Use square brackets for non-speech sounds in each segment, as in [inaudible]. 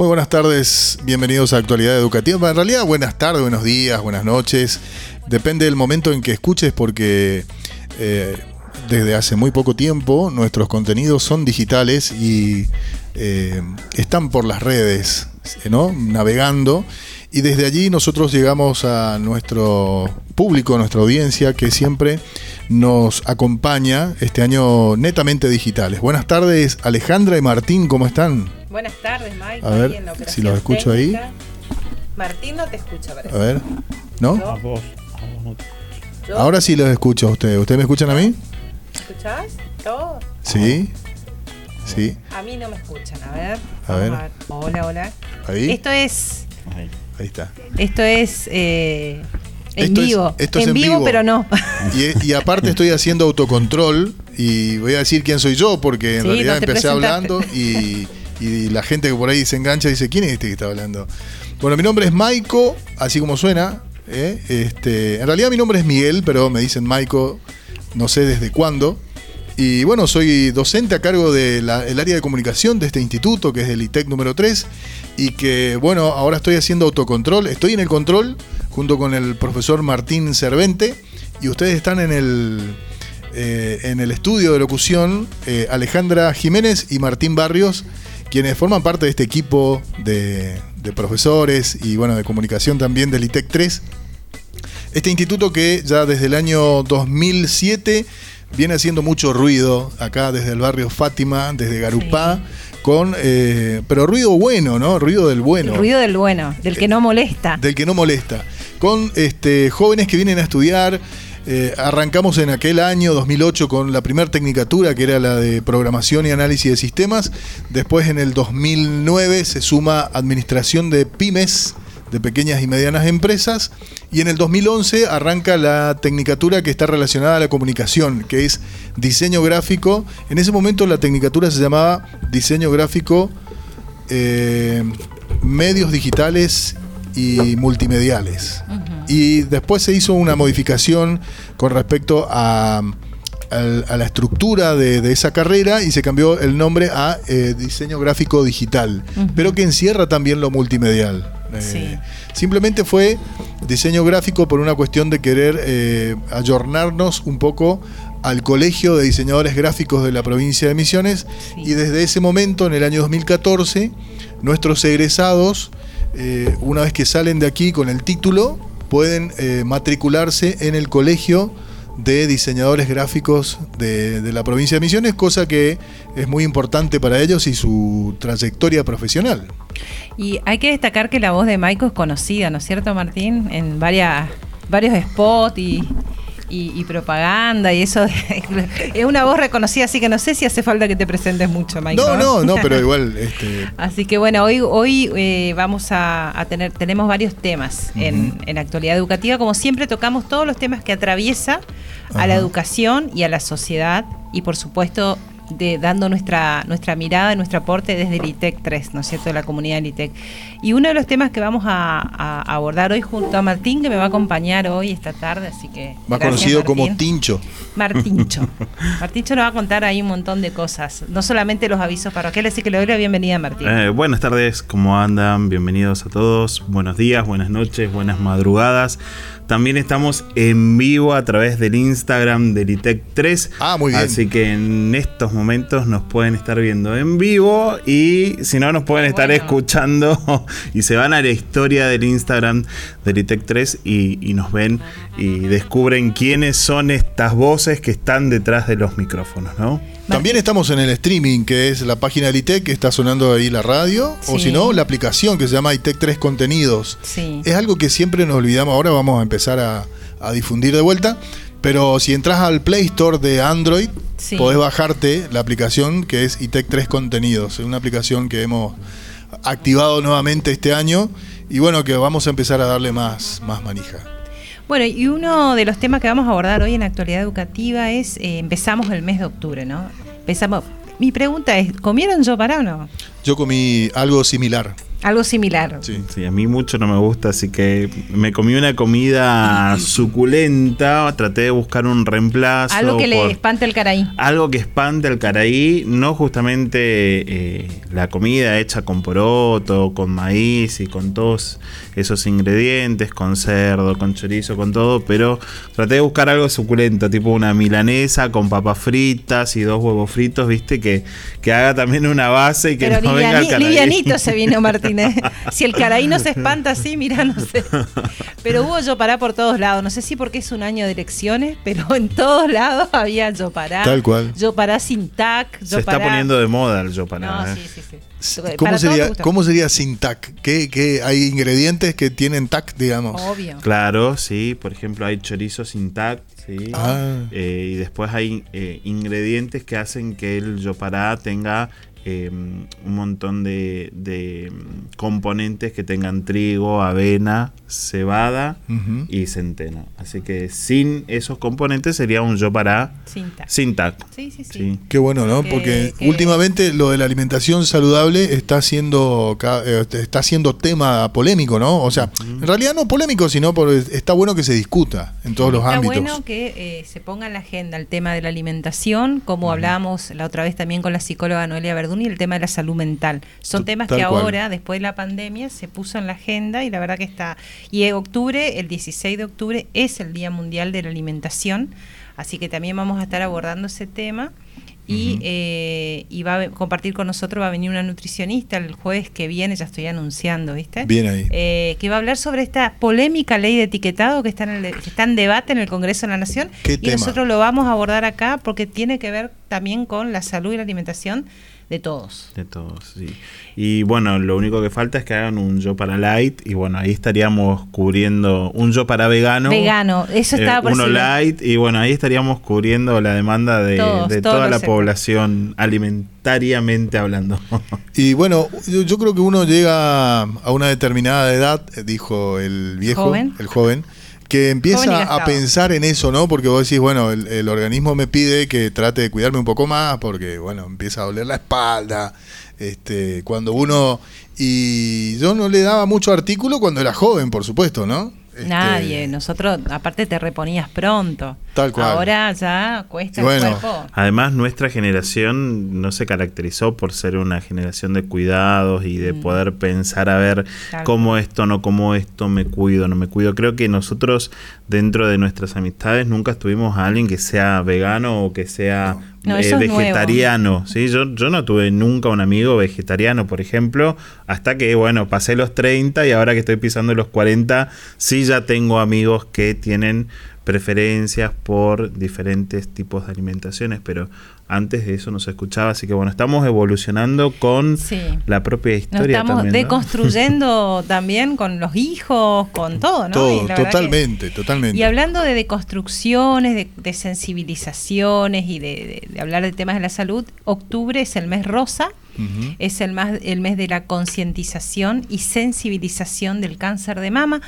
Muy buenas tardes, bienvenidos a Actualidad Educativa. En realidad, buenas tardes, buenos días, buenas noches. Depende del momento en que escuches porque eh, desde hace muy poco tiempo nuestros contenidos son digitales y eh, están por las redes, ¿no? Navegando. Y desde allí nosotros llegamos a nuestro público, a nuestra audiencia, que siempre nos acompaña este año netamente digitales. Buenas tardes, Alejandra y Martín, ¿cómo están? Buenas tardes, Mike. A ver, si los escucho ahí. Martín no te escucha, parece. A ver, ¿no? A vos, a vos no. Ahora sí los escucho a ustedes. ¿Ustedes me escuchan a mí? ¿Escuchás? ¿Todo? Sí. Sí. A mí no me escuchan, a ver. A ver. Hola, hola. Ahí. Esto es. Ahí. Ahí está. Esto es. eh, en Esto es- vivo. esto es en, en vivo, vivo. pero no. [laughs] Y, y aparte estoy haciendo autocontrol y voy a decir quién soy yo porque en Sí, realidad no empecé presentaste. hablando y, y la gente que por ahí se engancha dice, ¿quién es este que está hablando? Bueno, mi nombre es Maiko, así como suena. ¿eh? Este, en realidad mi nombre es Miguel, pero me dicen Maiko, no sé desde cuándo. Y bueno, soy docente a cargo del área de comunicación de este instituto, que es el ITEC número 3, y que bueno, ahora estoy haciendo autocontrol, estoy en el control junto con el profesor Martín Cervente, y ustedes están en el, eh, en el estudio de locución, eh, Alejandra Jiménez y Martín Barrios, quienes forman parte de este equipo de, de profesores y bueno, de comunicación también del ITEC 3. Este instituto que ya desde el año 2007 viene haciendo mucho ruido acá desde el barrio Fátima, desde Garupá, con eh, pero ruido bueno, ¿no? Ruido del bueno. El ruido del bueno, del que no molesta. Del que no molesta. Con este, jóvenes que vienen a estudiar. Eh, arrancamos en aquel año 2008 con la primera tecnicatura que era la de programación y análisis de sistemas. Después en el 2009 se suma administración de pymes, de pequeñas y medianas empresas. Y en el 2011 arranca la tecnicatura que está relacionada a la comunicación, que es diseño gráfico. En ese momento la tecnicatura se llamaba diseño gráfico eh, medios digitales y multimediales. Y después se hizo una modificación con respecto a, la estructura de, de esa carrera y se cambió el nombre a eh, diseño gráfico digital, pero que encierra también lo multimedial. Eh, Sí. Simplemente fue diseño gráfico por una cuestión de querer eh, ayornarnos un poco al Colegio de Diseñadores Gráficos de la provincia de Misiones Sí. y desde ese momento, en el año 2014, nuestros egresados, eh, una vez que salen de aquí con el título, pueden eh, matricularse en el Colegio de Diseñadores Gráficos de, la provincia de Misiones, cosa que es muy importante para ellos y su trayectoria profesional. Y hay que destacar que la voz de Maiko es conocida, ¿no es cierto, Martín? En varias, varios spots y, y- y propaganda y eso. [laughs] es una voz reconocida, así que no sé si hace falta que te presentes mucho, Maiko. No, no, no, [laughs] pero igual, este, Así que bueno, hoy, hoy eh, vamos a, a tener, tenemos varios temas en, en actualidad educativa. Como siempre tocamos todos los temas que atraviesa a la educación y a la sociedad y por supuesto de, dando nuestra, nuestra mirada, nuestro aporte desde el ITEC 3, ¿no es cierto?, de la comunidad del ITEC. Y uno de los temas que vamos a, a abordar hoy junto a Martín, que me va a acompañar hoy esta tarde, así que... más gracias, conocido como. Tincho. Martincho. [laughs] Martincho nos va a contar ahí un montón de cosas, no solamente los avisos parroquiales, así que le doy la bienvenida a Martín. Eh, buenas tardes, ¿cómo andan? Bienvenidos a todos. Buenos días, buenas noches, buenas madrugadas. También estamos en vivo a través del Instagram del ITEC 3. Ah, muy bien. Así que en estos momentos nos pueden estar viendo en vivo y si no nos pueden estar Bueno. escuchando [laughs] y se van a la historia del Instagram del ITEC 3 y, y nos ven y descubren quiénes son estas voces que están detrás de los micrófonos, ¿no? También estamos en el streaming, que es la página del ITEC, que está sonando ahí la radio, o si no, la aplicación que se llama ITEC 3 Contenidos. Sí. Es algo que siempre nos olvidamos, ahora vamos a empezar a, a difundir de vuelta, pero si entras al Play Store de Android, Sí. podés bajarte la aplicación que es ITEC 3 Contenidos, es una aplicación que hemos activado nuevamente este año y bueno, que vamos a empezar a darle más, más manija. Bueno, y uno de los temas que vamos a abordar hoy en actualidad educativa es, eh, empezamos el mes de octubre, ¿no? Empezamos, mi pregunta es, ¿comieron yo para o no? Yo comí algo similar. Algo similar. Sí. Sí, a mí mucho no me gusta, así que me comí una comida suculenta, traté de buscar un reemplazo. Algo que le espante el caraí. Algo que espante al caraí, no justamente eh, la comida hecha con poroto, con maíz y con todos esos ingredientes, con cerdo, con chorizo, con todo, pero traté de buscar algo suculento, tipo una milanesa con papas fritas y dos huevos fritos, viste, que, que haga también una base y que Pero no venga liviani- caraí. livianito se vino Martínez. [laughs] si el caraí no se espanta así, mira, no sé. Pero hubo yo pará por todos lados. No sé si porque es un año de elecciones, pero en todos lados [laughs] había yo pará. Tal cual. Yo pará sin tac. Yo Se está pará- poniendo de moda el yo para. No, eh. sí, sí, sí. ¿Cómo sería, gusto. ¿Cómo sería sin tac? ¿Qué, qué, hay ingredientes que tienen tac, digamos? Obvio. Claro, sí, por ejemplo hay chorizo sin tac, sí. Ah. Eh, y después hay eh, ingredientes que hacen que el yopará tenga eh, un montón de, de, mm, componentes que tengan trigo, avena, cebada y centeno. Así que sin esos componentes sería un yopará Sin tac. sin tac. Sí, sí, sí. Sí. Qué bueno, ¿no? Que- Porque que- últimamente lo de la alimentación saludable está siendo eh, está siendo tema polémico, ¿no? O sea, en realidad no polémico, sino por está bueno que se discuta en todos los Está ámbitos. bueno que eh, se ponga en la agenda el tema de la alimentación, como hablábamos la otra vez también con la psicóloga Noelia Verduni, el tema de la salud mental. Son T- temas que cual. ahora, después de la pandemia, se puso en la agenda y la verdad que está. Y en octubre, el 16 de octubre, es el Día Mundial de la Alimentación, así que también vamos a estar abordando ese tema. Y, eh, y va a compartir con nosotros, va a venir una nutricionista el jueves que viene, ya estoy anunciando, ¿viste? Bien ahí. eh, que va a hablar sobre esta polémica ley de etiquetado que está en, el de- que está en debate en el Congreso de la Nación. ¿Qué y tema? nosotros lo vamos a abordar acá porque tiene que ver también con la salud y la alimentación de todos. De todos, sí. Y bueno, lo único que falta es que hagan un yo para light y bueno, ahí estaríamos cubriendo un yo para vegano. Vegano, eso eh, estaba por uno light y bueno, ahí estaríamos cubriendo la demanda de, Todos, de todos toda la sectores. población alimentariamente hablando. [laughs] Y bueno, yo, yo creo que uno llega a una determinada edad, eh, dijo el viejo, Joven. el joven, que empieza a pensar en eso, ¿no? Porque vos decís, bueno, el, el organismo me pide que trate de cuidarme un poco más, porque, bueno, empieza a doler la espalda. Este, cuando uno. Y yo no le daba mucho artículo cuando era joven, por supuesto, ¿no? Este, Nadie, nosotros aparte te reponías pronto. Tal cual. Ahora ya cuesta Y bueno, el cuerpo. Además, nuestra generación no se caracterizó por ser una generación de cuidados y de Mm. poder pensar a ver Tal cómo esto, no como esto, me cuido, no me cuido. Creo que nosotros, dentro de nuestras amistades, nunca estuvimos a alguien que sea vegano o que sea No, eh, es nuevo. vegetariano. ¿sí? Yo, yo no tuve nunca un amigo vegetariano, por ejemplo, hasta que, bueno, pasé los 30 y ahora que estoy pisando los 40, sí ya tengo amigos que tienen preferencias por diferentes tipos de alimentaciones, pero antes de eso no se escuchaba, así que bueno, estamos evolucionando con Sí. la propia Nos historia estamos también, ¿no? deconstruyendo [laughs] también con los hijos, con todo, ¿no? Todo, que- totalmente, totalmente. Y hablando de deconstrucciones, de, de sensibilizaciones y de, de- de hablar de temas de la salud, octubre es el mes rosa, Es el, más, el mes de la concientización y sensibilización del cáncer de mama.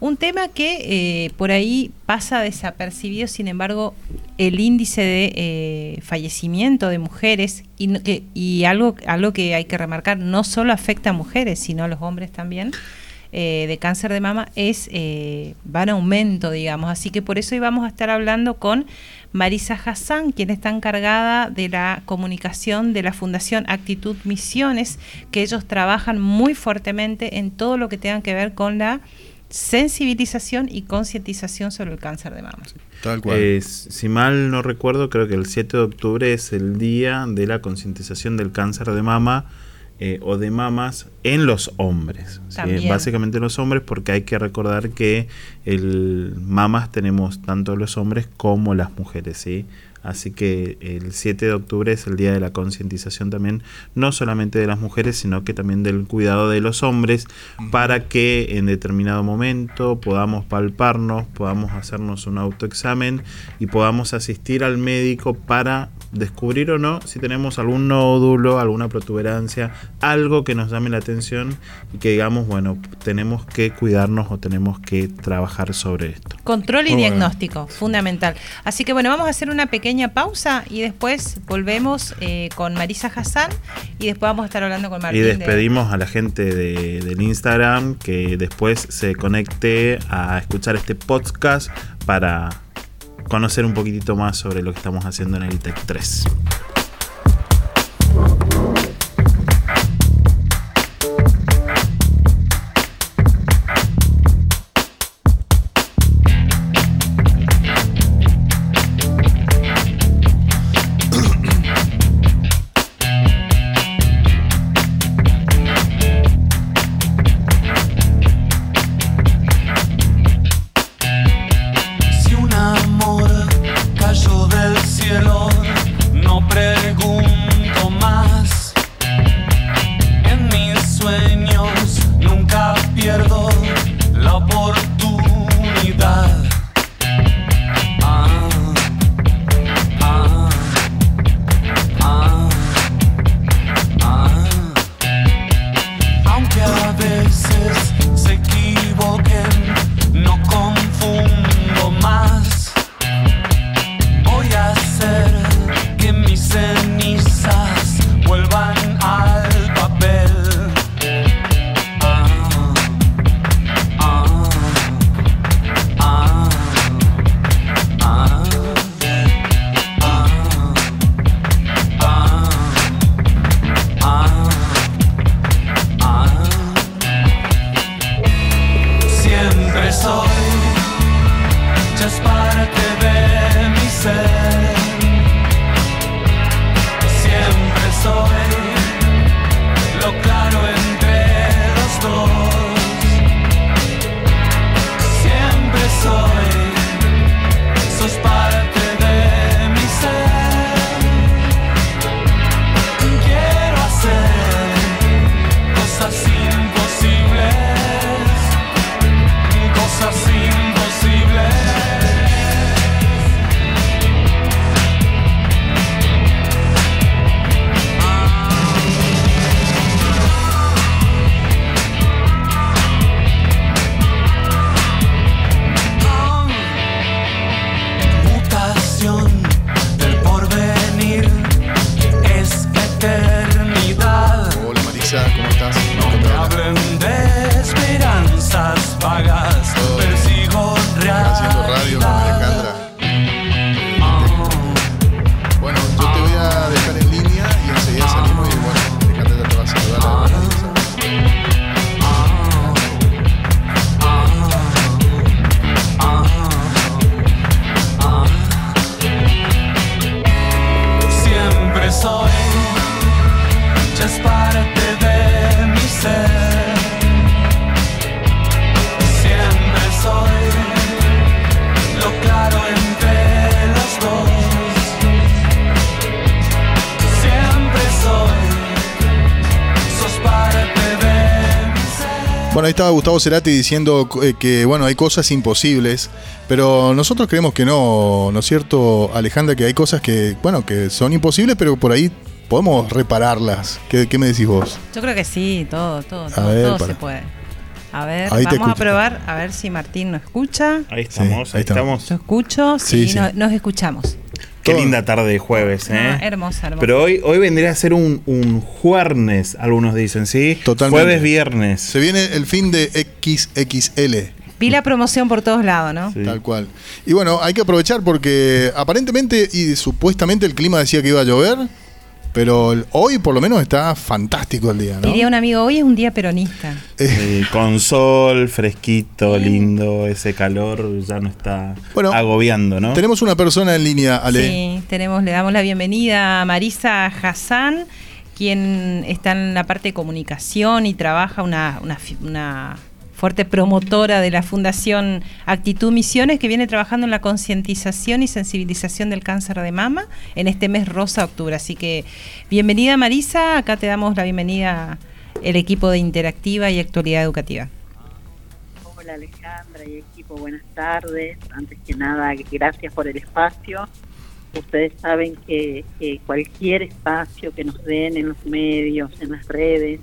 Un tema que eh, por ahí pasa desapercibido, sin embargo, el índice de eh, fallecimiento de mujeres y, que, y algo, algo que hay que remarcar, no solo afecta a mujeres, sino a los hombres también. eh, de cáncer de mama es eh, va en aumento, digamos. Así que por eso hoy vamos a estar hablando con Marisa Hassan, quien está encargada de la comunicación de la Fundación Actitud Misiones, que ellos trabajan muy fuertemente en todo lo que tenga que ver con la sensibilización y concientización sobre el cáncer de mama. Tal cual. Eh, si mal no recuerdo, creo que el 7 de octubre es el día de la concientización del cáncer de mama eh, o de mamas en los hombres. Básicamente en los hombres porque hay que recordar que el mamas tenemos tanto los hombres como las mujeres. ¿sí? Así que el 7 de octubre es el día de la concientización también, no solamente de las mujeres, sino que también del cuidado de los hombres, para que en determinado momento podamos palparnos, podamos hacernos un autoexamen y podamos asistir al médico para descubrir o no si tenemos algún nódulo, alguna protuberancia, algo que nos llame la atención y que digamos, bueno, tenemos que cuidarnos o tenemos que trabajar sobre esto. Control y diagnóstico, fundamental. Así que bueno, vamos a hacer una pequeña pausa y después volvemos eh, con Marisa Hassan y después vamos a estar hablando con Martín. Y despedimos a la gente de, del Instagram que después se conecte a escuchar este podcast para conocer un poquitito más sobre lo que estamos haciendo en el ITEC 3. Estaba Gustavo Cerati diciendo eh, que, bueno, hay cosas imposibles, pero nosotros creemos que no, ¿no es cierto, Alejandra? Que hay cosas que, bueno, que son imposibles, pero por ahí podemos repararlas. ¿Qué, me decís vos? Yo creo que sí, todo, todo, todo, se puede. A ver, vamos a probar, a ver si Martín nos escucha. Ahí estamos, ahí, estamos. Yo escucho, sí, nos escuchamos. Qué linda tarde de jueves, ¿eh? hermosa, hermosa. Pero hoy, hoy vendría a ser un, un jueves, algunos dicen, ¿sí? Totalmente. Jueves, viernes. Se viene el fin de XXL. Vi la promoción por todos lados, ¿no? Tal cual. Y bueno, hay que aprovechar porque aparentemente y supuestamente el clima decía que iba a llover. Pero hoy por lo menos está fantástico el día, ¿no? Diría un amigo, hoy es un día peronista. Eh. con sol, fresquito, lindo, ese calor ya no está agobiando, ¿no? Tenemos una persona en línea, Ale. Sí, tenemos, le damos la bienvenida a Marisa Hassan, quien está en la parte de comunicación y trabaja una, una, una fuerte promotora de la Fundación Actitud Misiones, que viene trabajando en la concientización y sensibilización del cáncer de mama en este mes rosa octubre. Así que bienvenida Marisa, acá te damos la bienvenida el equipo de Interactiva y Actualidad Educativa. Hola Alejandra y equipo, buenas tardes. Antes que nada, gracias por el espacio. Ustedes saben que, cualquier espacio que nos den en los medios, en las redes,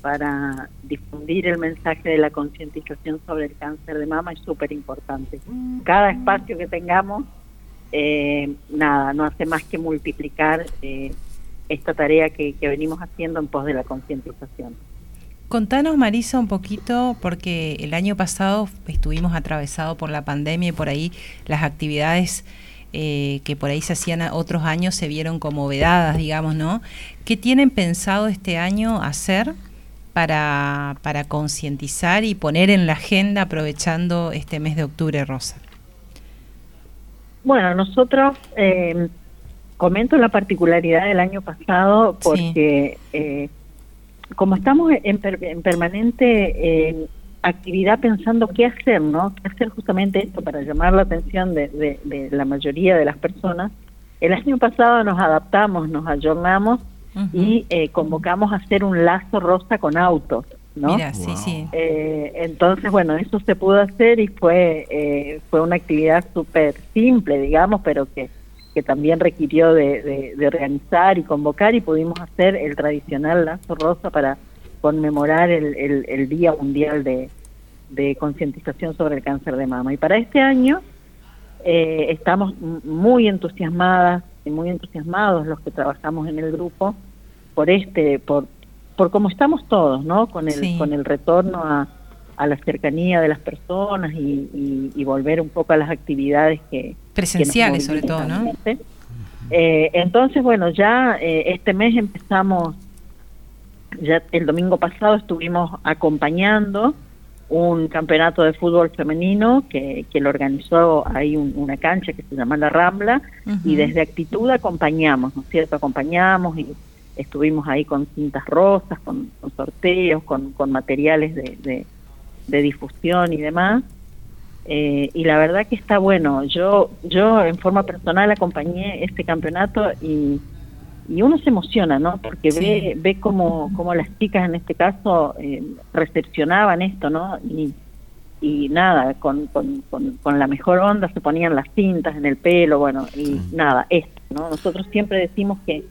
para difundir el mensaje de la concientización sobre el cáncer de mama es súper importante. Cada espacio que tengamos, eh, nada, no hace más que multiplicar eh, esta tarea que, que venimos haciendo en pos de la concientización. Contanos, Marisa, un poquito, porque el año pasado estuvimos atravesados por la pandemia y por ahí las actividades eh, que por ahí se hacían otros años se vieron como vedadas, digamos, ¿no? ¿Qué tienen pensado este año hacer para, para concientizar y poner en la agenda aprovechando este mes de octubre, Rosa? Bueno, nosotros eh, comento la particularidad del año pasado porque eh, como estamos en, en permanente actividad pensando qué hacer, ¿no? ¿Qué hacer justamente esto para llamar la atención de, la mayoría de las personas? El año pasado nos adaptamos, nos ayornamos y eh, convocamos a hacer un lazo rosa con autos, ¿no? Mira, sí, sí. Eh, entonces, bueno, eso se pudo hacer y fue, eh, fue una actividad súper simple, digamos, pero que, que también requirió de, de organizar y convocar y pudimos hacer el tradicional lazo rosa para conmemorar el, el, Día Mundial de, Concientización sobre el Cáncer de Mama. Y para este año eh, estamos muy entusiasmadas y muy entusiasmados los que trabajamos en el grupo por este, por, por cómo estamos todos, ¿no? Con el, con el retorno a, a la cercanía de las personas y, y, volver un poco a las actividades que presenciales sobre todo, ¿no? Eh, entonces, bueno, ya eh, este mes empezamos ya el domingo pasado estuvimos acompañando un campeonato de fútbol femenino que, que lo organizó ahí una cancha que se llama La Rambla y desde Actitud acompañamos, ¿no es cierto? Acompañamos y estuvimos ahí con cintas rosas, con, sorteos, con, con materiales de, de, difusión y demás. Eh, y la verdad que está bueno. Yo, yo en forma personal acompañé este campeonato y y uno se emociona, ¿no? Porque ve, ve cómo, cómo las chicas en este caso eh, recepcionaban esto, ¿no? Y, y nada, con, con, con, la mejor onda se ponían las cintas en el pelo, bueno, y nada, esto, ¿no? Nosotros siempre decimos que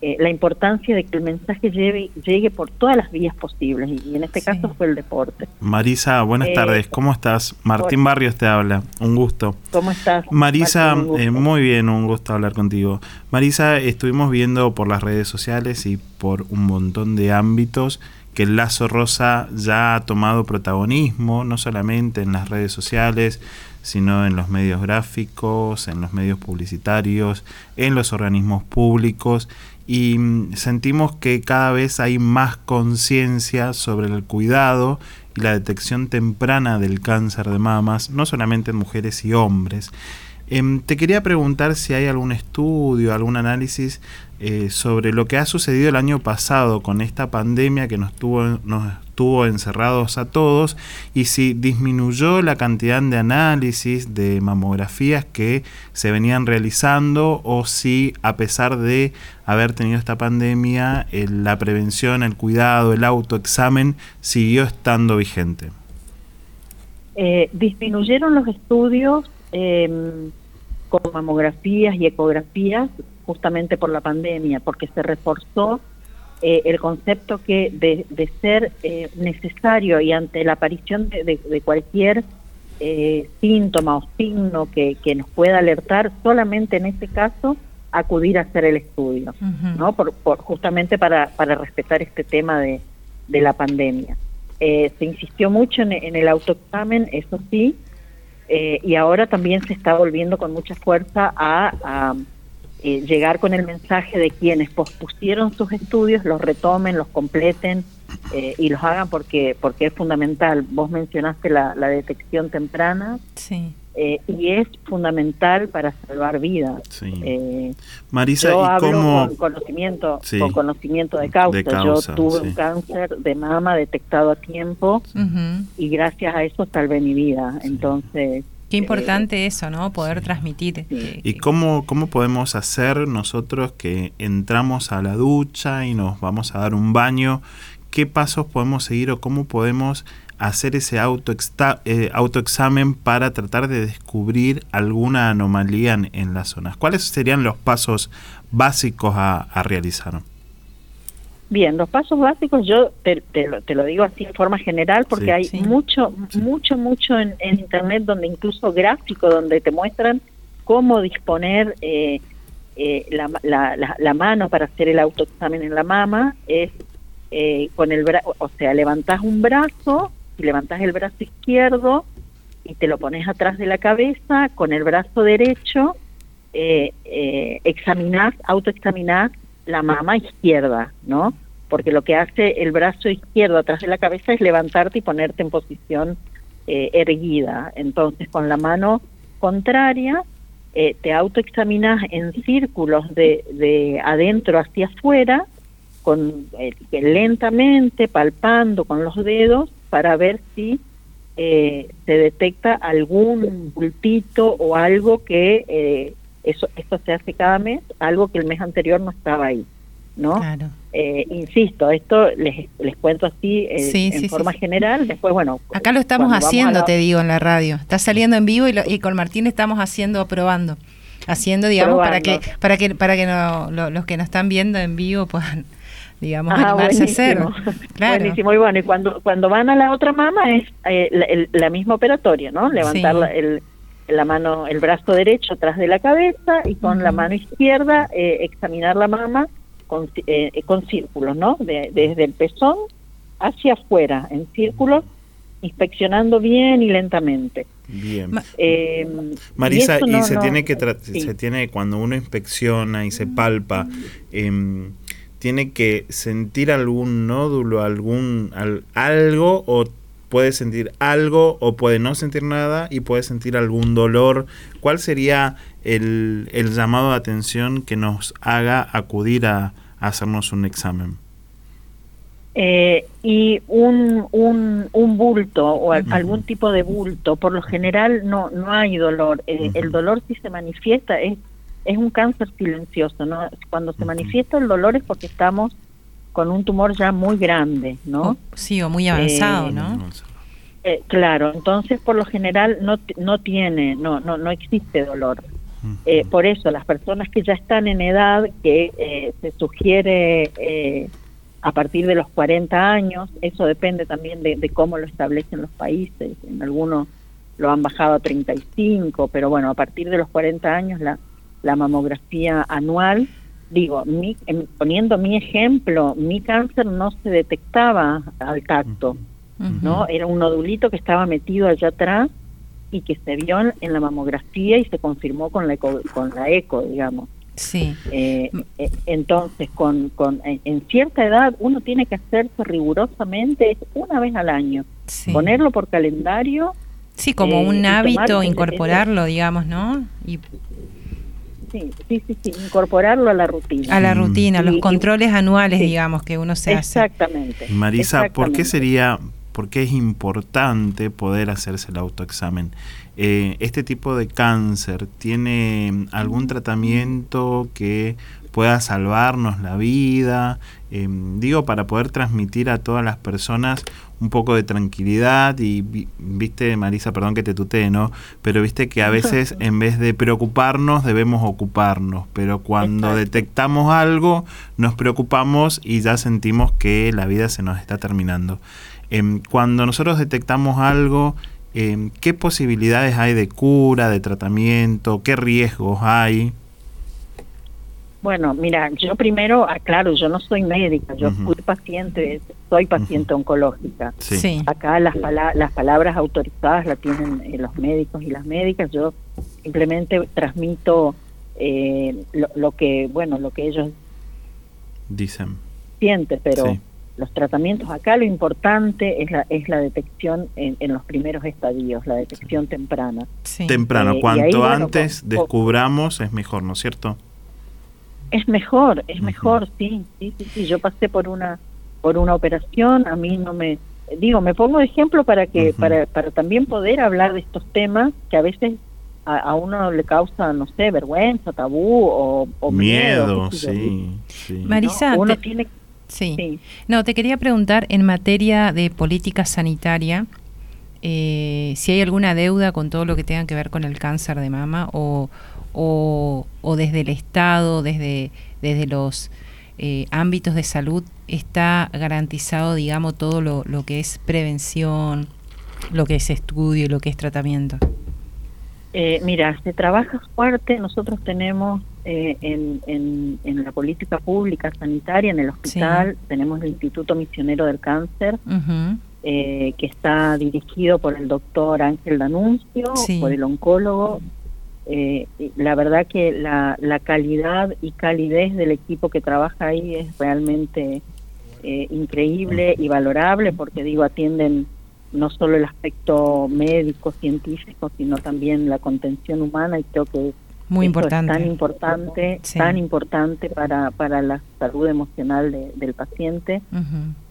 eh, la importancia de que el mensaje llegue, llegue por todas las vías posibles y, en este caso fue el deporte. Marisa, buenas eh, tardes, ¿cómo estás? Martín Barrios te habla, un gusto. ¿Cómo estás? Marisa, eh, muy bien, un gusto hablar contigo. Marisa, estuvimos viendo por las redes sociales y por un montón de ámbitos que el lazo rosa ya ha tomado protagonismo, no solamente en las redes sociales, sino en los medios gráficos, en los medios publicitarios, en los organismos públicos y mm, sentimos que cada vez hay más conciencia sobre el cuidado y la detección temprana del cáncer de mamas, no solamente en mujeres y hombres. Em, te quería preguntar si hay algún estudio, algún análisis eh, sobre lo que ha sucedido el año pasado con esta pandemia que nos tuvo, nos tuvo encerrados a todos y si disminuyó la cantidad de análisis de mamografías que se venían realizando o si a pesar de haber tenido esta pandemia la prevención, el cuidado, el autoexamen siguió estando vigente. Eh, disminuyeron los estudios eh, con mamografías y ecografías justamente por la pandemia, porque se reforzó eh, el concepto que de, de ser eh, necesario y ante la aparición de, de, cualquier eh, síntoma o signo que, que, nos pueda alertar, solamente en este caso acudir a hacer el estudio, ¿no? Por, por, justamente para, para respetar este tema de, de la pandemia. se insistió mucho en, en el autoexamen, eso sí, eh, y ahora también se está volviendo con mucha fuerza a, eh, llegar con el mensaje de quienes pospusieron sus estudios, los retomen, los completen eh, y los hagan porque, porque es fundamental. Vos mencionaste la, detección temprana. Sí. Y es fundamental para salvar vidas. Marisa, yo hablo con conocimiento, con conocimiento de causa. yo tuve un cáncer de mama detectado a tiempo y gracias a eso salvé mi vida. Entonces, Qué importante eso, ¿no? Poder transmitir. ¿Y cómo, cómo podemos hacer nosotros que entramos a la ducha y nos vamos a dar un baño? ¿Qué pasos podemos seguir o cómo podemos hacer ese auto eh, autoexamen para tratar de descubrir alguna anomalía en, las zonas. ¿Cuáles serían los pasos básicos a, realizar? Bien, los pasos básicos yo te, lo, digo así en forma general porque hay mucho, mucho, mucho en, Internet donde incluso gráfico donde te muestran cómo disponer eh, eh, la, mano para hacer el autoexamen en la mama es eh, con el brazo, o sea, levantás un brazo, y levantás el brazo izquierdo y te lo pones atrás de la cabeza, con el brazo derecho eh, eh, examinás, autoexaminás la mama izquierda, ¿no? Porque lo que hace el brazo izquierdo atrás de la cabeza es levantarte y ponerte en posición eh, erguida. Entonces, con la mano contraria, eh, te autoexaminas en círculos de, de adentro hacia afuera, con, eh, lentamente palpando con los dedos para ver si eh, se detecta algún bultito o algo que eh, eso esto se hace cada mes, algo que el mes anterior no estaba ahí, ¿no? insisto, esto les, les cuento así en forma general. Después, bueno, acá lo estamos haciendo, te digo, en la radio. Está saliendo en vivo y, y con Martín estamos haciendo, probando, haciendo, digamos, para que para que para que los que nos están viendo en vivo puedan digamos, ah, animarse a hacerlo. Claro. Buenísimo, y bueno, y cuando, cuando van a la otra mama es eh, la, misma operatoria, ¿no? Levantar la, el, la mano, el brazo derecho atrás de la cabeza y con la mano izquierda eh, examinar la mama con, eh, con círculos, ¿no? desde el pezón hacia afuera, en círculos, inspeccionando bien y lentamente. Bien. Marisa, y, se tiene que se tiene cuando uno inspecciona y se palpa, eh, tiene que sentir algún nódulo, algún algo o puede sentir algo o puede no sentir nada y puede sentir algún dolor. ¿Cuál sería el, llamado de atención que nos haga acudir a, hacernos un examen? Eh, y un, un, un, bulto o algún tipo de bulto, por lo general no, no hay dolor. Eh, el dolor si se manifiesta es es un cáncer silencioso, ¿no? Cuando se manifiesta el dolor es porque estamos con un tumor ya muy grande, ¿no? Oh, sí, o muy avanzado, eh, ¿no? Eh, claro, entonces por lo general no, no tiene, no, no, no existe dolor. Eh, por eso las personas que ya están en edad, que se sugiere a partir de los 40 años, eso depende también de, de, cómo lo establecen los países, en algunos lo han bajado a 35, pero bueno, a partir de los 40 años la, la mamografía anual. Digo, mi, poniendo mi ejemplo, mi cáncer no se detectaba al tacto, ¿no? Era un nodulito que estaba metido allá atrás y que se vio en, la mamografía y se confirmó con la eco, con la eco digamos. Sí. Eh, eh, entonces, con, con en, cierta edad uno tiene que hacerse rigurosamente una vez al año, ponerlo por calendario. Sí, como un eh, hábito, incorporarlo, digamos, ¿no? Y sí, sí, sí, incorporarlo a la rutina. A la rutina, los controles anuales, digamos, que uno se hace. Exactamente. Marisa, ¿por qué sería, por qué es importante poder hacerse el autoexamen? Eh, ¿Este tipo de cáncer tiene algún tratamiento que pueda salvarnos la vida? Em, digo, para poder transmitir a todas las personas un poco de tranquilidad y viste, Marisa, perdón que te tutee, ¿no? Pero viste que a veces [laughs] en vez de preocuparnos debemos ocuparnos, pero cuando detectamos algo nos preocupamos y ya sentimos que la vida se nos está terminando. Em, cuando nosotros detectamos algo, em, ¿qué posibilidades hay de cura, de tratamiento? ¿Qué riesgos hay? Bueno, mira, yo primero aclaro, yo no soy médica, yo fui paciente, soy paciente oncológica. Sí. Acá las, las palabras autorizadas las tienen eh, los médicos y las médicas, yo simplemente transmito eh, lo, que, bueno, lo que ellos dicen. Sienten, pero los tratamientos acá lo importante es la, es la detección en, los primeros estadios, la detección temprana. Temprano, eh, cuanto antes descubramos es mejor, ¿no es cierto? Es mejor, es mejor, sí, sí, sí, Yo pasé por una por una operación, a mí no me digo, me pongo de ejemplo para que para para también poder hablar de estos temas que a veces a, uno le causa, no sé, vergüenza, tabú o, miedo, sí, Marisa, uno tiene Sí. No, te quería preguntar en materia de política sanitaria, eh, si hay alguna deuda con todo lo que tenga que ver con el cáncer de mama o, o, desde el Estado, desde, desde los eh, ámbitos de salud, está garantizado, digamos, todo lo, lo que es prevención, lo que es estudio, lo que es tratamiento. Eh, mira, se trabaja fuerte. Nosotros tenemos eh, en, en, la política pública sanitaria, en el hospital, tenemos el Instituto Misionero del Cáncer, eh, que está dirigido por el doctor Ángel Danuncio, por el oncólogo. La verdad que la, la calidad y calidez del equipo que trabaja ahí es realmente increíble y valorable, porque digo, atienden no solo el aspecto médico, científico, sino también la contención humana y creo que muy importante. es tan importante, tan importante para, para la salud emocional del paciente.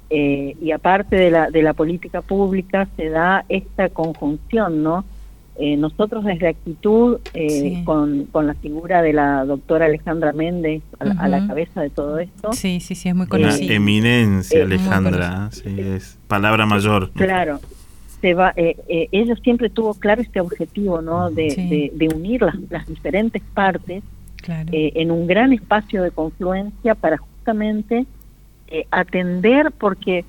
Eh, y aparte de la, de la política pública se da esta conjunción, ¿no? Eh, nosotros desde Actitud, eh, con, con la figura de la doctora Alejandra Méndez a, la cabeza de todo esto. Sí, sí, sí, es muy conocida. eminencia, Alejandra, sí, es palabra mayor. Claro, se va, eh, ella siempre tuvo claro este objetivo, ¿no? De, de, unir las, las, diferentes partes en un gran espacio de confluencia para justamente atender, porque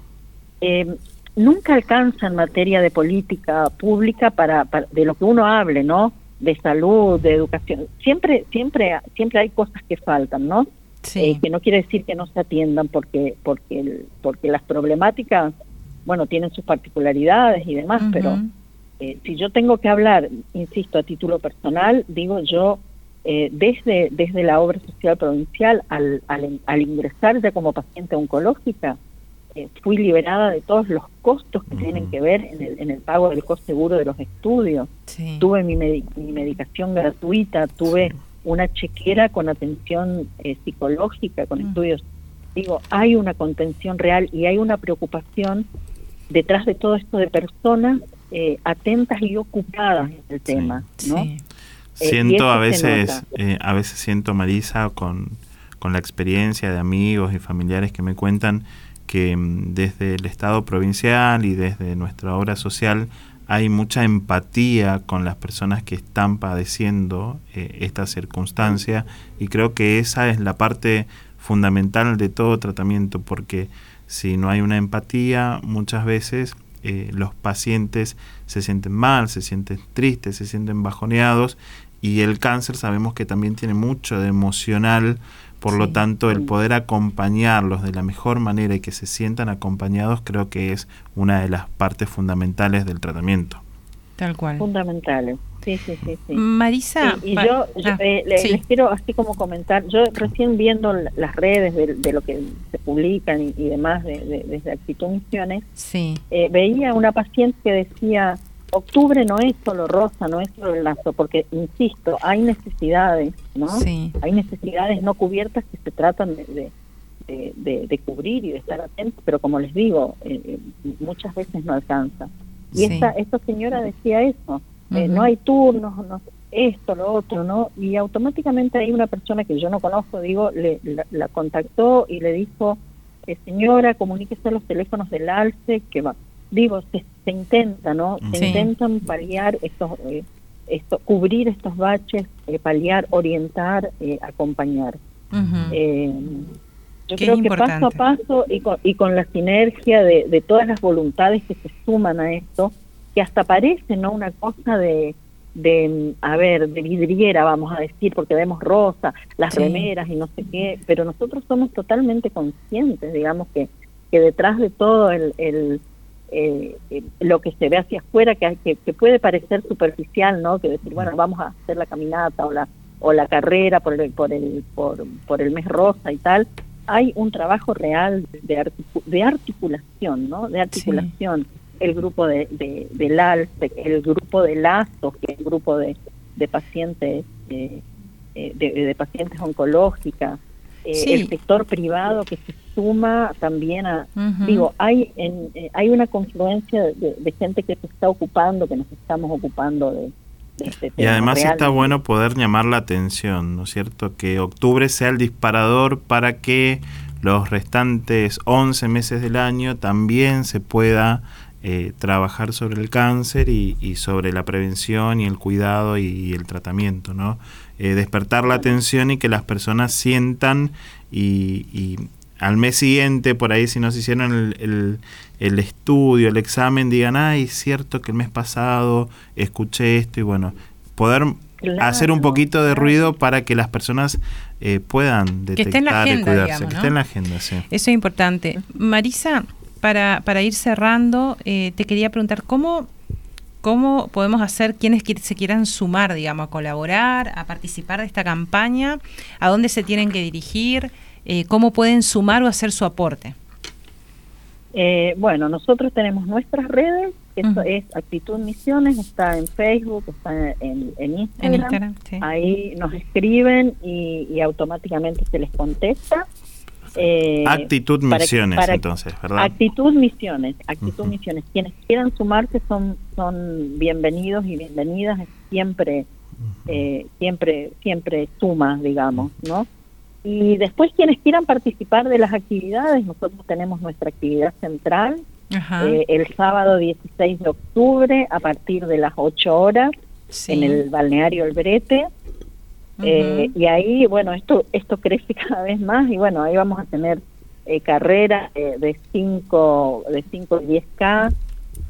nunca alcanza en materia de política pública para, de lo que uno hable, ¿no? De salud, de educación. Siempre, siempre, siempre hay cosas que faltan, ¿no? Sí. Eh, que no quiere decir que no se atiendan porque, porque, porque las problemáticas, bueno, tienen sus particularidades y demás, pero eh, si yo tengo que hablar, insisto, a título personal, digo yo, eh, desde, desde la obra social provincial, al, al, al ingresar ya como paciente oncológica, fui liberada de todos los costos que tienen que ver en el, en el pago del costo seguro de los estudios. Tuve mi, mi, medicación gratuita, tuve una chequera con atención eh, psicológica, con mm. estudios. Digo, hay una contención real y hay una preocupación detrás de todo esto de personas eh, atentas y ocupadas en el tema, ¿no? Eh, siento a veces, a veces siento Marisa con, con la experiencia de amigos y familiares que me cuentan que mm, desde el Estado provincial y desde nuestra obra social hay mucha empatía con las personas que están padeciendo eh, esta circunstancia. Y creo que esa es la parte fundamental de todo tratamiento porque si no hay una empatía muchas veces eh, los pacientes se sienten mal, se sienten tristes, se sienten bajoneados. Y el cáncer sabemos que también tiene mucho de emocional por lo tanto, el poder acompañarlos de la mejor manera y que se sientan acompañados creo que es una de las partes fundamentales del tratamiento. Tal cual. Fundamentales. Sí, sí, sí, sí. Marisa. y yo, ah, eh, les quiero así como comentar, yo recién viendo las redes de, lo que se publican y, demás de, desde Actitud Misiones, sí. Eh, veía una paciente que decía, octubre no es solo rosa, no es solo el lazo, porque, insisto, hay necesidades, ¿no? Hay necesidades no cubiertas que se tratan de, de, cubrir y de estar atentos, pero como les digo, eh, eh, muchas veces no alcanza. Y esta, esta señora decía eso, eh, no hay turnos, no, esto, lo otro, ¿no? Y automáticamente hay una persona que yo no conozco, digo, le, la, contactó y le dijo, señora, comuníquese a los teléfonos del ALCE, que va, digo, se, se intenta, ¿no? Se intentan paliar estos, eh, esto, cubrir estos baches, eh, paliar, orientar, eh, acompañar. yo creo que paso a paso y con, y con la sinergia de, de, todas las voluntades que se suman a esto, que hasta parece, ¿no? Una cosa de, de, a ver, de vidriera, vamos a decir, porque vemos rosa, las remeras y no sé qué, pero nosotros somos totalmente conscientes, digamos, que, que detrás de todo el, el eh, eh, lo que se ve hacia afuera que, que, puede parecer superficial, ¿no? Que decir, bueno, vamos a hacer la caminata o la o la carrera por el por el por, por el mes rosa y tal. Hay un trabajo real de, de articulación, ¿no? De articulación. El grupo de, de, del ALSE, el grupo de LAZOS, que es el grupo de, de pacientes eh, eh de, de pacientes oncológicas, eh, el sector privado que se suma también a, digo, hay en, eh, hay una confluencia de, gente que se está ocupando, que nos estamos ocupando de, este tema. Y además está bueno poder llamar la atención, ¿no es cierto? Que octubre sea el disparador para que los restantes 11 meses del año también se pueda eh, trabajar sobre el cáncer y, sobre la prevención y el cuidado y, el tratamiento, ¿no? Eh, despertar la atención y que las personas sientan y, al mes siguiente, por ahí si no se hicieron el, el, estudio, el examen, digan, ay, es cierto que el mes pasado escuché esto y bueno, poder hacer un poquito de ruido para que las personas eh, puedan detectar y cuidarse, que esté en la agenda. Sí. Eso es importante. Marisa, para, para ir cerrando, eh, te quería preguntar cómo, cómo podemos hacer quienes se quieran sumar, digamos, a colaborar, a participar de esta campaña, a dónde se tienen que dirigir, eh, cómo pueden sumar o hacer su aporte. Eh, bueno, nosotros tenemos nuestras redes, eso es Actitud Misiones, está en Facebook, está en, Instagram. Ahí nos escriben y automáticamente se les contesta. Eh, actitud Misiones, entonces, ¿verdad? Actitud Misiones, Actitud Misiones. Quienes quieran sumarse son son bienvenidos y bienvenidas. Siempre, eh, siempre, siempre suma, digamos, ¿no? Y después quienes quieran participar de las actividades, nosotros tenemos nuestra actividad central eh, el sábado 16 de octubre a partir de las 8 horas en el balneario El Brete. Eh, y ahí, bueno, esto esto crece [laughs] cada vez más y bueno, ahí vamos a tener eh, carreras de 5 de 5 y 10K,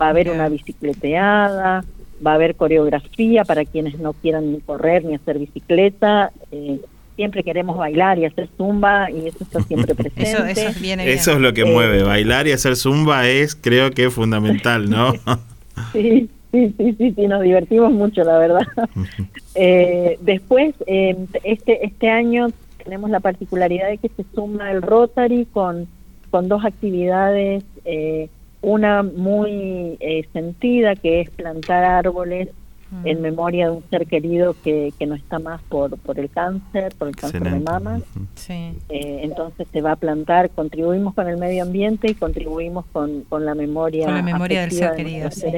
va a haber una bicicleteada, va a haber coreografía para quienes no quieran ni correr ni hacer bicicleta. Eh, siempre queremos bailar y hacer zumba y eso está siempre presente. [laughs] eso, eso, eso es lo que mueve, bailar y hacer zumba es creo que es fundamental, ¿no? [laughs] sí, Sí, sí, sí, sí, nos divertimos mucho, la verdad. [laughs] eh, después, eh, este, este año tenemos la particularidad de que se suma el Rotary con, con dos actividades, eh, una muy eh, sentida que es plantar árboles en memoria de un ser querido que, que no está más por, por el cáncer, por el cáncer de mama. Sí. Eh, entonces se va a plantar, contribuimos con el medio ambiente y contribuimos con, con la memoria, con la memoria del ser querido. Sí.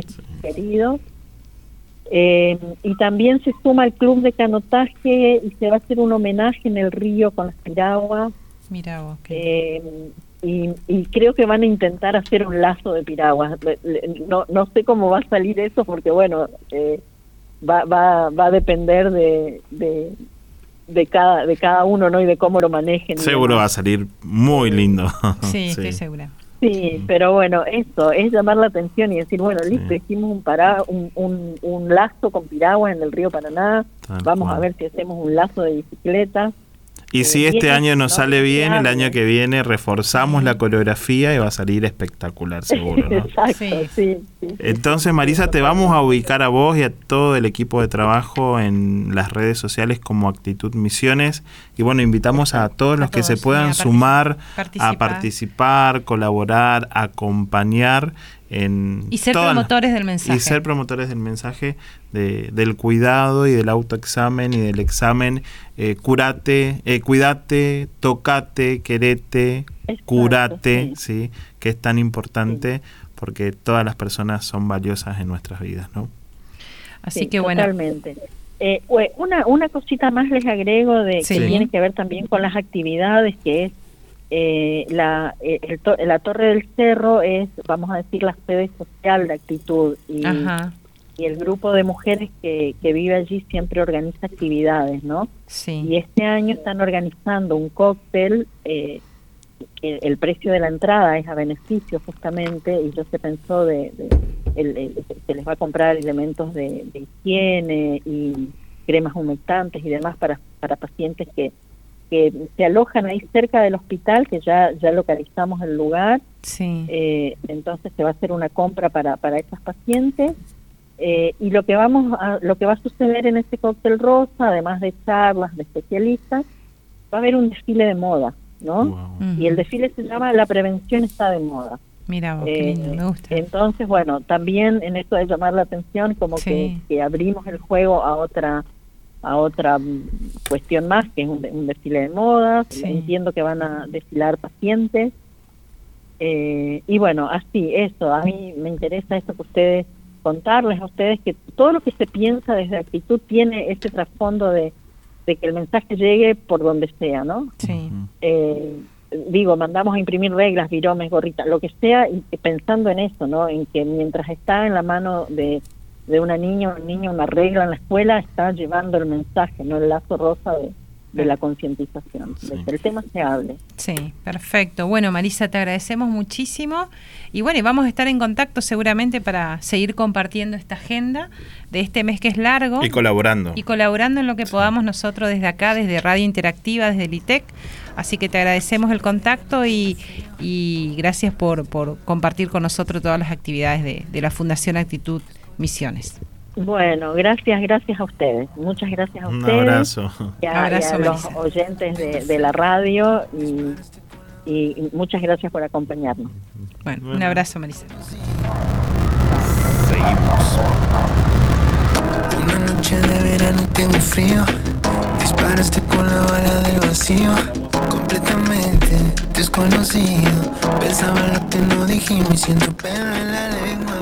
Eh, y también se suma el club de canotaje y se va a hacer un homenaje en el río con las piraguas. Mira eh, y, y, creo que van a intentar hacer un lazo de piraguas. No, no sé cómo va a salir eso porque, bueno, eh, va, va, va a depender de, de, cada, de cada uno ¿no? y de cómo lo manejen. Seguro va a salir muy lindo. Sí, [laughs] estoy segura. Sí, pero bueno, eso es llamar la atención y decir, bueno, listo, hicimos un, para, un, un, un, lazo con piragua en el río Paraná, vamos a ver si hacemos un lazo de bicicleta. Y si este año nos sale bien, el año que viene reforzamos la coreografía y va a salir espectacular, seguro. [laughs] Exacto, sí. Entonces, Marisa, te vamos a ubicar a vos y a todo el equipo de trabajo en las redes sociales como Actitud Misiones. Y bueno, invitamos a todos los que se puedan sumar a participar, colaborar, acompañar y ser promotores del mensaje. Y ser promotores del mensaje de, del cuidado y del autoexamen y del examen. Eh, curate, eh, cuídate, tocate, querete, curate, sí. que es tan importante porque todas las personas son valiosas en nuestras vidas, ¿no? Así que bueno. Totalmente. Eh, una, una cosita más les agrego de que tiene que ver también con las actividades, que es eh, la, eh, la Torre del Cerro es, vamos a decir, la sede social de actitud y, y el grupo de mujeres que, que, vive allí siempre organiza actividades, ¿no? Sí. Y este año están organizando un cóctel, eh, el precio de la entrada es a beneficio justamente y yo se pensó de, se les va a comprar elementos de, de higiene y cremas humectantes y demás para, para pacientes que que se alojan ahí cerca del hospital, que ya, ya localizamos el lugar. Sí. Eh, entonces se va a hacer una compra para, para esas pacientes. Eh, y lo que vamos a, lo que va a suceder en este cóctel rosa, además de charlas de especialistas, va a haber un desfile de moda, ¿no? Y el desfile se llama La prevención está de moda. Mira, qué lindo, me gusta. Eh, entonces, bueno, también en esto de llamar la atención, como que, que abrimos el juego a otra a otra cuestión más, que es un, desfile de modas. Entiendo que van a desfilar pacientes. Eh, y bueno, así, eso, a mí me interesa esto que ustedes, contarles a ustedes que todo lo que se piensa desde actitud tiene este trasfondo de, que el mensaje llegue por donde sea, ¿no? Sí. Eh, digo, mandamos a imprimir reglas, viromes, gorritas, lo que sea, y pensando en eso, ¿no? En que mientras está en la mano de, de una niña o un niño una regla en la escuela, está llevando el mensaje, ¿no? El lazo rosa de, de la concientización, de que el tema se hable. Sí, perfecto. Bueno, Marisa, te agradecemos muchísimo. Y bueno, y vamos a estar en contacto seguramente para seguir compartiendo esta agenda de este mes que es largo. Y colaborando. Y colaborando en lo que podamos nosotros desde acá, desde Radio Interactiva, desde el ITEC. Así que te agradecemos el contacto y, y gracias por, por compartir con nosotros todas las actividades de, de la Fundación Actitud Misiones. Bueno, gracias, gracias a ustedes. Muchas gracias a Un ustedes. abrazo. Y a, Abrazo, y a los oyentes de, de la radio y, y muchas gracias por acompañarnos. Bueno, un Bueno. abrazo, Marisa. Seguimos. Una noche de verano tengo frío. Disparaste con la bala del vacío. Completamente desconocido. Pensaba lo que no dijimos y siento pelo en la lengua.